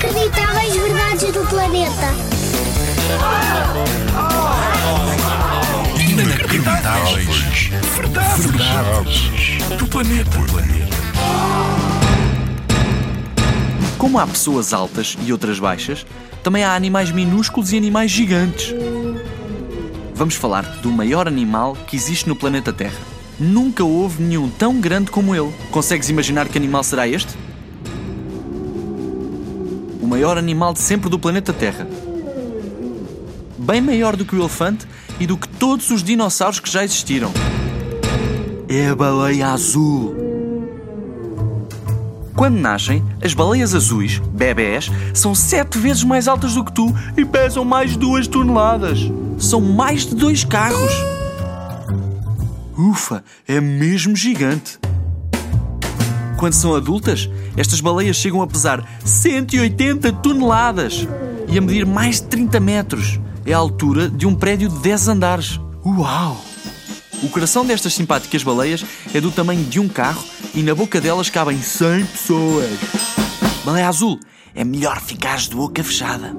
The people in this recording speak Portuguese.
Inacreditáveis verdades do planeta. Inacreditáveis. Verdades. Verdades. Do planeta. Como há pessoas altas e outras baixas, também há animais minúsculos e animais gigantes. Vamos falar do maior animal que existe no planeta Terra. Nunca houve nenhum tão grande como ele. Consegues imaginar que animal será este? Maior animal de sempre do planeta Terra. Bem maior do que o elefante e do que todos os dinossauros que já existiram. É a baleia azul. Quando nascem, as baleias azuis, bebés, são sete vezes mais altas do que tu e pesam mais de duas toneladas. São mais de dois carros. Ufa, é mesmo gigante. Quando são adultas, estas baleias chegam a pesar 180 toneladas e a medir mais de 30 metros. É a altura de um prédio de 10 andares. Uau! O coração destas simpáticas baleias é do tamanho de um carro e na boca delas cabem 100 pessoas. Baleia azul, é melhor ficares de boca fechada.